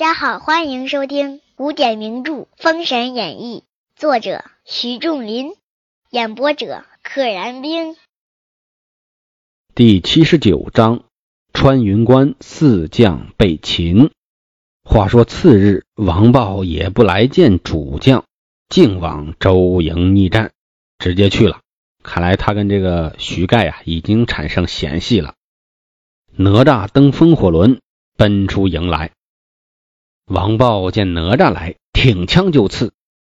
大家好，欢迎收听古典名著《封神演义》，作者徐仲林，演播者可燃冰。第七十九章：穿云关四将被擒。话说次日，王豹也不来见主将，竟往周营逆战，直接去了。看来他跟这个徐盖呀已经产生嫌隙了。哪吒登风火轮，奔出营来。王豹见哪吒来，挺枪就刺。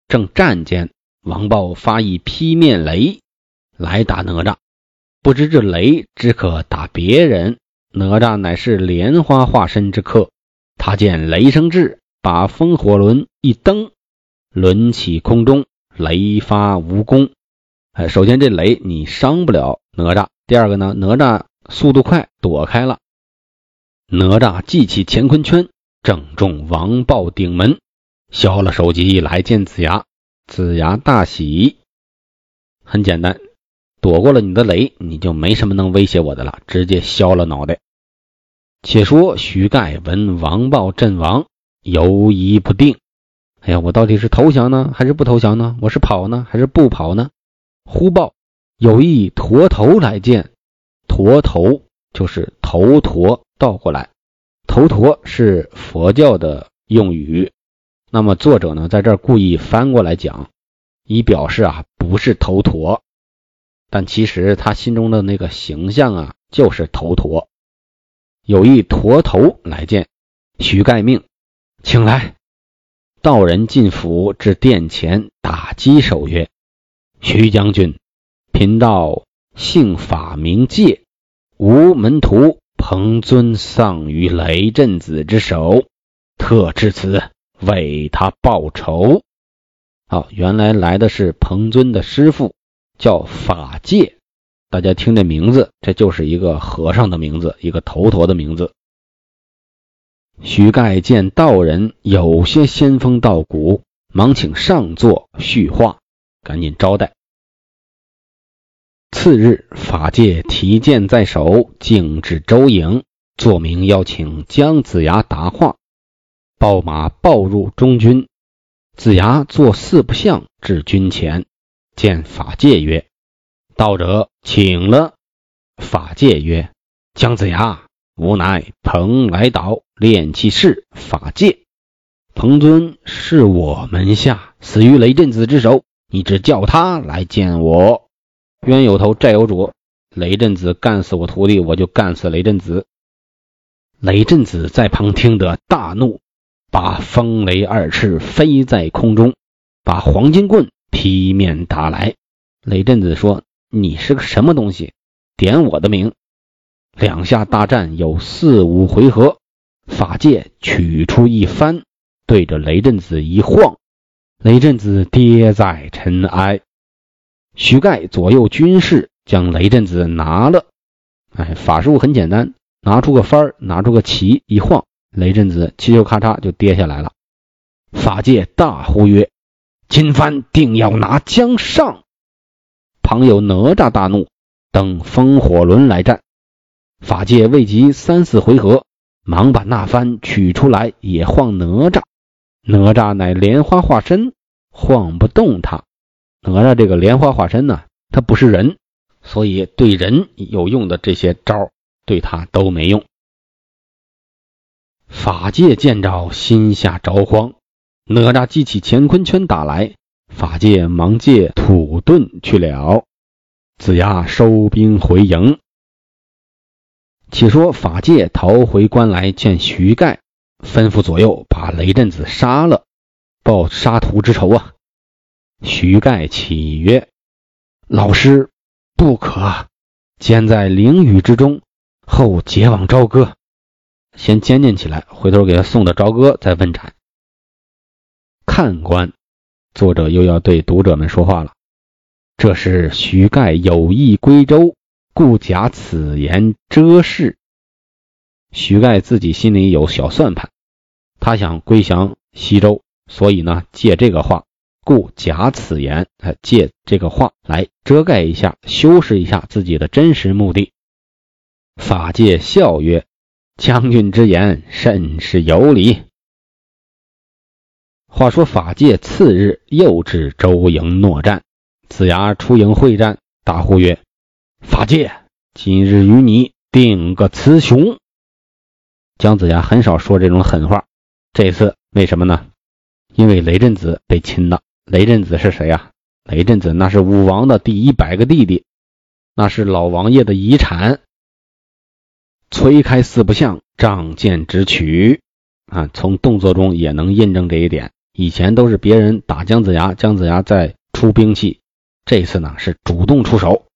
正战间，王豹发一劈面雷来打哪吒。不知这雷只可打别人，哪吒乃是莲花化身之客。他见雷声至，把风火轮一蹬，轮起空中，雷发无功。哎，首先这雷你伤不了哪吒，第二个呢，哪吒速度快，躲开了。哪吒记起乾坤圈。正中王豹顶门，削了首级来见子牙。子牙大喜，很简单，躲过了你的雷，你就没什么能威胁我的了，直接削了脑袋。且说徐盖闻王豹阵亡，犹疑不定。哎呀，我到底是投降呢，还是不投降呢？我是跑呢，还是不跑呢？忽报有一驼头来见，驼头就是头陀倒过来。头陀是佛教的用语，那么作者呢在这儿故意翻过来讲，以表示啊不是头陀，但其实他心中的那个形象啊就是头陀。有一驼头来见徐盖命，请来。道人进府至殿前，打击手曰：“徐将军，贫道姓法名戒，无门徒。”彭尊丧于雷震子之手，特至此为他报仇。好，原来来的是彭尊的师傅，叫法界。大家听这名字，这就是一个和尚的名字，一个头陀的名字。徐盖见道人有些仙风道骨，忙请上座叙话，赶紧招待。次日，法界提剑在手，径至周营，作名邀请姜子牙答话。报马报入中军，子牙作四不像至军前，见法界曰：“道者请了。”法界曰：“姜子牙，吾乃蓬莱岛炼气士法界。彭尊是我门下，死于雷震子之手，你只叫他来见我。”冤有头，债有主。雷震子干死我徒弟，我就干死雷震子。雷震子在旁听得大怒，把风雷二翅飞在空中，把黄金棍劈面打来。雷震子说：“你是个什么东西？点我的名！”两下大战有四五回合，法界取出一幡，对着雷震子一晃，雷震子跌在尘埃。徐盖左右军士将雷震子拿了，哎，法术很简单，拿出个幡，拿出个旗，一晃，雷震子嘁溜咔嚓就跌下来了。法界大呼曰：“今番定要拿江上！”旁有哪吒大怒，等风火轮来战。法界未及三四回合，忙把那幡取出来，也晃哪吒。哪吒乃莲花化身，晃不动他。哪吒这个莲花化身呢？他不是人，所以对人有用的这些招对他都没用。法界见着，心下着慌。哪吒记起乾坤圈打来，法界忙借土遁去了。子牙收兵回营。且说法界逃回关来见徐盖，吩咐左右把雷震子杀了，报杀徒之仇啊！徐盖启曰：“老师不可，先在灵雨之中，后结往朝歌。先监禁起来，回头给他送到朝歌再问斩。”看官，作者又要对读者们说话了。这是徐盖有意归周，故假此言遮事。徐盖自己心里有小算盘，他想归降西周，所以呢借这个话。故假此言，借这个话来遮盖一下、修饰一下自己的真实目的。法界笑曰：“将军之言甚是有理。”话说法界次日又至周营搦战，子牙出营会战，大呼曰：“法界，今日与你定个雌雄。”姜子牙很少说这种狠话，这次为什么呢？因为雷震子被擒了。雷震子是谁呀？雷震子那是武王的第一百个弟弟，那是老王爷的遗产。催开四不像，仗剑直取啊！从动作中也能印证这一点。以前都是别人打姜子牙，姜子牙在出兵器，这次呢是主动出手。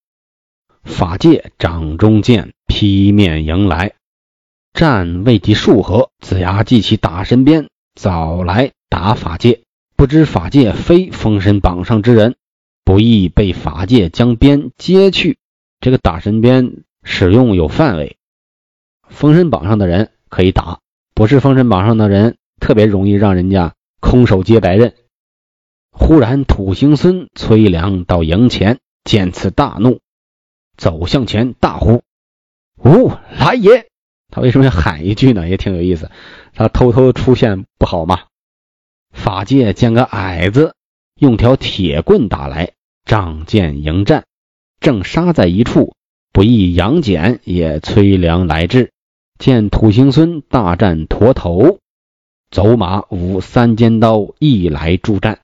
法界掌中剑劈面迎来，战未及数合，子牙记起打神鞭，早来打法界。不知法界非封神榜上之人，不易被法界将鞭接去。这个打神鞭使用有范围，封神榜上的人可以打，不是封神榜上的人特别容易让人家空手接白刃。忽然土行孙崔良到营前，见此大怒，走向前大呼：“吾来也！”他为什么要喊一句呢？也挺有意思。他偷偷出现不好吗？法界见个矮子，用条铁棍打来，仗剑迎战，正杀在一处，不意杨戬也催粮来至，见土行孙大战驼头，走马舞三尖刀，一来助战。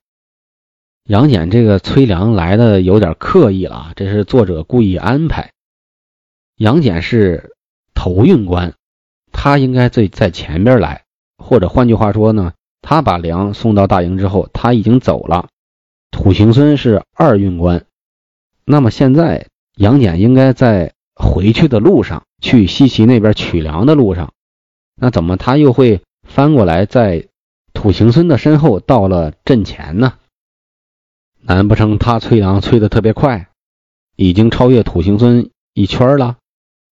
杨戬这个催粮来的有点刻意了啊，这是作者故意安排。杨戬是头运官，他应该在在前边来，或者换句话说呢？他把粮送到大营之后，他已经走了。土行孙是二运官，那么现在杨戬应该在回去的路上，去西岐那边取粮的路上。那怎么他又会翻过来，在土行孙的身后到了阵前呢？难不成他催粮催得特别快，已经超越土行孙一圈了？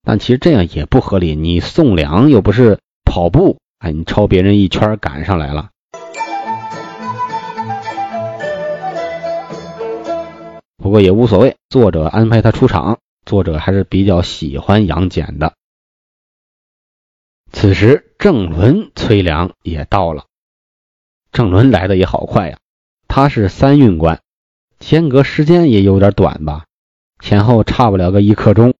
但其实这样也不合理，你送粮又不是跑步，哎，你超别人一圈赶上来了。不过也无所谓，作者安排他出场，作者还是比较喜欢杨戬的。此时郑伦催粮也到了，郑伦来的也好快呀，他是三运官，间隔时间也有点短吧，前后差不了个一刻钟。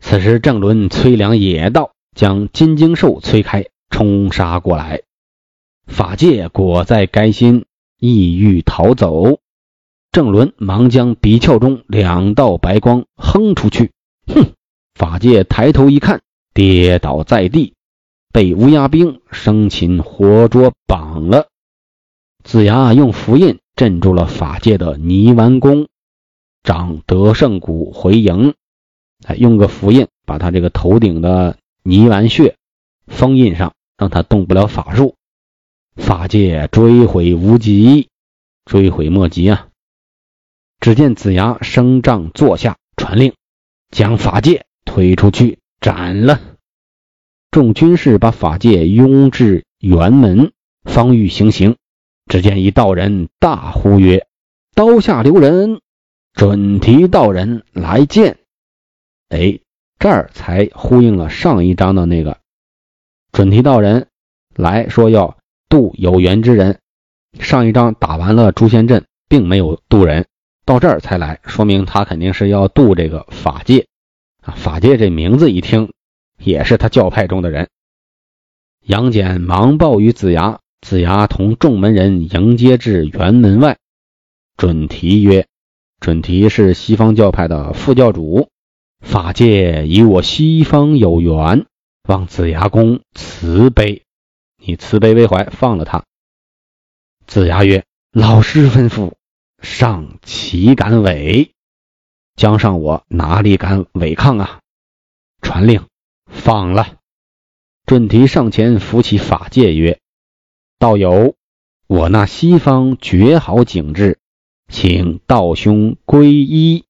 此时郑伦催粮也到，将金睛兽催开，冲杀过来。法界果在该心，意欲逃走。郑伦忙将鼻窍中两道白光哼出去，哼！法界抬头一看，跌倒在地，被乌鸦兵生擒活捉绑了。子牙用符印镇住了法界的泥丸宫，掌得胜鼓回营，哎，用个符印把他这个头顶的泥丸穴封印上，让他动不了法术。法界追悔无及，追悔莫及啊！只见子牙升帐坐下，传令将法界推出去斩了。众军士把法界拥至辕门，方欲行刑。只见一道人大呼曰：“刀下留人！准提道人来见。”哎，这儿才呼应了上一章的那个准提道人来说要渡有缘之人。上一章打完了诛仙阵，并没有渡人。到这儿才来，说明他肯定是要渡这个法界啊！法界这名字一听，也是他教派中的人。杨戬忙报与子牙，子牙同众门人迎接至辕门外。准提曰：“准提是西方教派的副教主，法界与我西方有缘，望子牙公慈悲，你慈悲为怀，放了他。”子牙曰：“老师吩咐。”上岂敢违？江上我哪里敢违抗啊！传令，放了。准提上前扶起法界曰：“道友，我那西方绝好景致，请道兄皈依。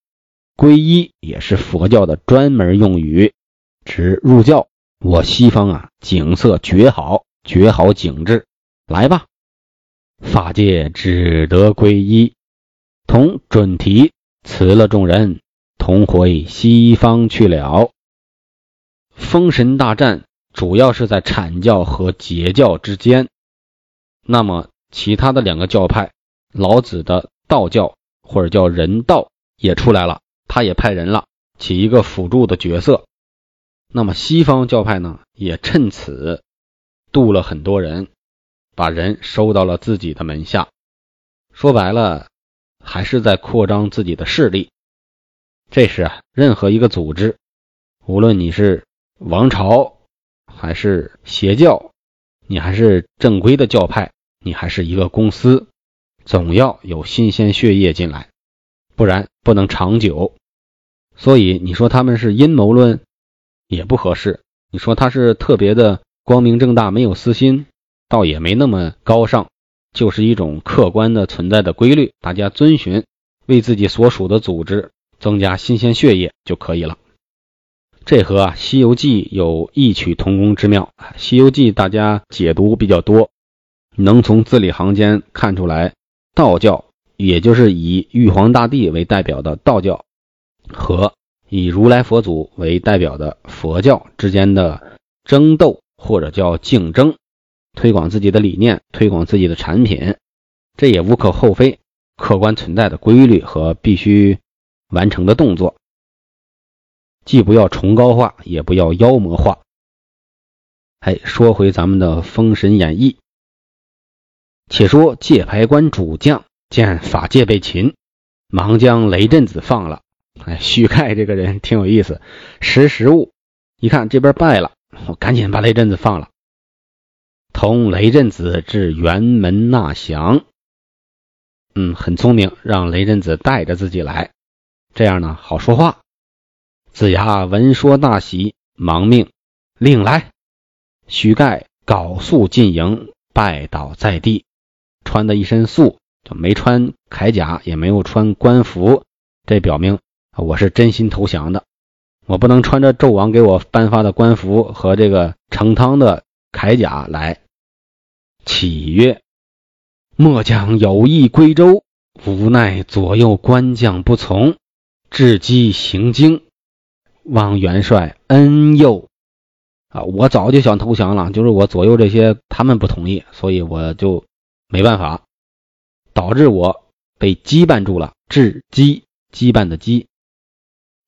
皈依也是佛教的专门用语，指入教。我西方啊，景色绝好，绝好景致，来吧。”法界只得皈依，同准提辞了众人，同回西方去了。封神大战主要是在阐教和截教之间。那么，其他的两个教派，老子的道教或者叫人道也出来了，他也派人了，起一个辅助的角色。那么西方教派呢，也趁此渡了很多人，把人收到了自己的门下。说白了，还是在扩张自己的势力。这是啊，任何一个组织，无论你是王朝还是邪教。你还是正规的教派，你还是一个公司，总要有新鲜血液进来，不然不能长久。所以你说他们是阴谋论也不合适，你说他是特别的光明正大，没有私心，倒也没那么高尚，就是一种客观的存在的规律，大家遵循，为自己所属的组织增加新鲜血液就可以了。这和啊《西游记》有异曲同工之妙。《西游记》大家解读比较多，能从字里行间看出来，道教，也就是以玉皇大帝为代表的道教，和以如来佛祖为代表的佛教之间的争斗或者叫竞争，推广自己的理念，推广自己的产品，这也无可厚非，客观存在的规律和必须完成的动作。既不要崇高化，也不要妖魔化。哎，说回咱们的《封神演义》，且说界牌关主将见法界被擒，忙将雷震子放了。哎，许盖这个人挺有意思，识时务，一看这边败了，我赶紧把雷震子放了，同雷震子至辕门纳降。嗯，很聪明，让雷震子带着自己来，这样呢好说话。子牙闻说大喜，忙命令来。许盖缟素进营，拜倒在地，穿的一身素，就没穿铠甲，也没有穿官服。这表明我是真心投降的。我不能穿着纣王给我颁发的官服和这个成汤的铠甲来。启曰：“末将有意归州，无奈左右官将不从，至饥行经。”望元帅恩佑啊！我早就想投降了，就是我左右这些他们不同意，所以我就没办法，导致我被羁绊住了。至羁羁绊的羁，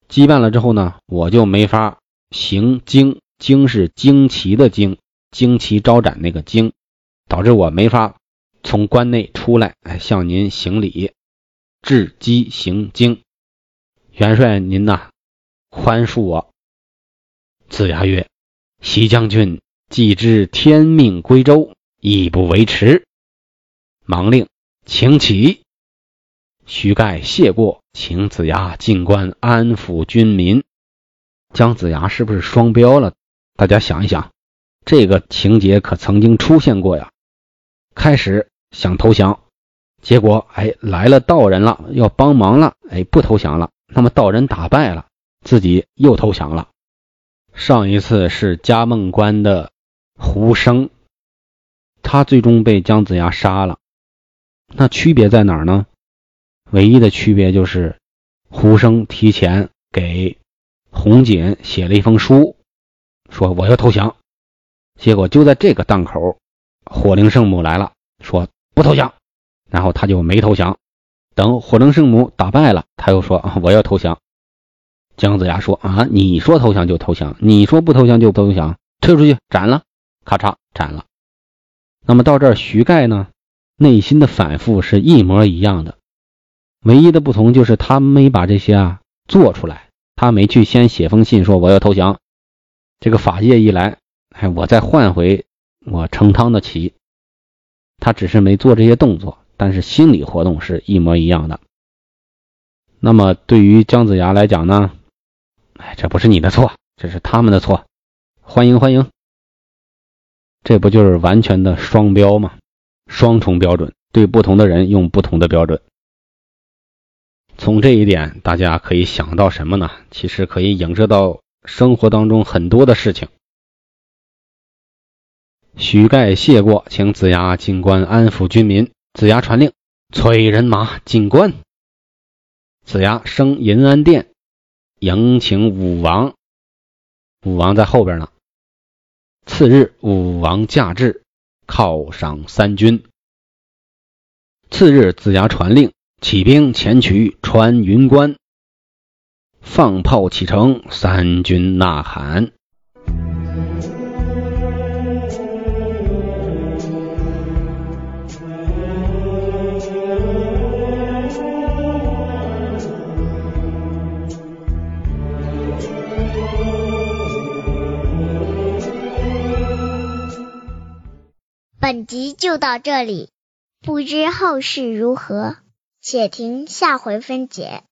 羁绊了之后呢，我就没法行经，经是旌旗的旌，旌旗招展那个旌，导致我没法从关内出来，哎，向您行礼。至羁行经，元帅您呐。宽恕我。子牙曰：“西将军既知天命归周，亦不为迟。”忙令请起。徐盖谢过，请子牙进关安抚军民。姜子牙是不是双标了？大家想一想，这个情节可曾经出现过呀？开始想投降，结果哎来了道人了，要帮忙了，哎不投降了。那么道人打败了。自己又投降了。上一次是嘉梦关的胡生，他最终被姜子牙杀了。那区别在哪儿呢？唯一的区别就是胡生提前给红锦写了一封书，说我要投降。结果就在这个档口，火灵圣母来了，说不投降，然后他就没投降。等火灵圣母打败了，他又说啊我要投降。姜子牙说：“啊，你说投降就投降，你说不投降就不投降，退出去斩了，咔嚓斩了。”那么到这儿，徐盖呢，内心的反复是一模一样的，唯一的不同就是他没把这些啊做出来，他没去先写封信说我要投降。这个法界一来，哎，我再换回我盛汤的棋，他只是没做这些动作，但是心理活动是一模一样的。那么对于姜子牙来讲呢？哎，这不是你的错，这是他们的错。欢迎欢迎，这不就是完全的双标吗？双重标准，对不同的人用不同的标准。从这一点，大家可以想到什么呢？其实可以影射到生活当中很多的事情。许盖谢过，请子牙进关安抚军民。子牙传令，催人马进关。子牙升银安殿，迎请武王。武王在后边呢。次日，武王驾至，犒赏三军。次日，子牙传令，起兵前取穿云关。放炮启程，三军呐喊。本集就到这里，不知后事如何，且听下回分解。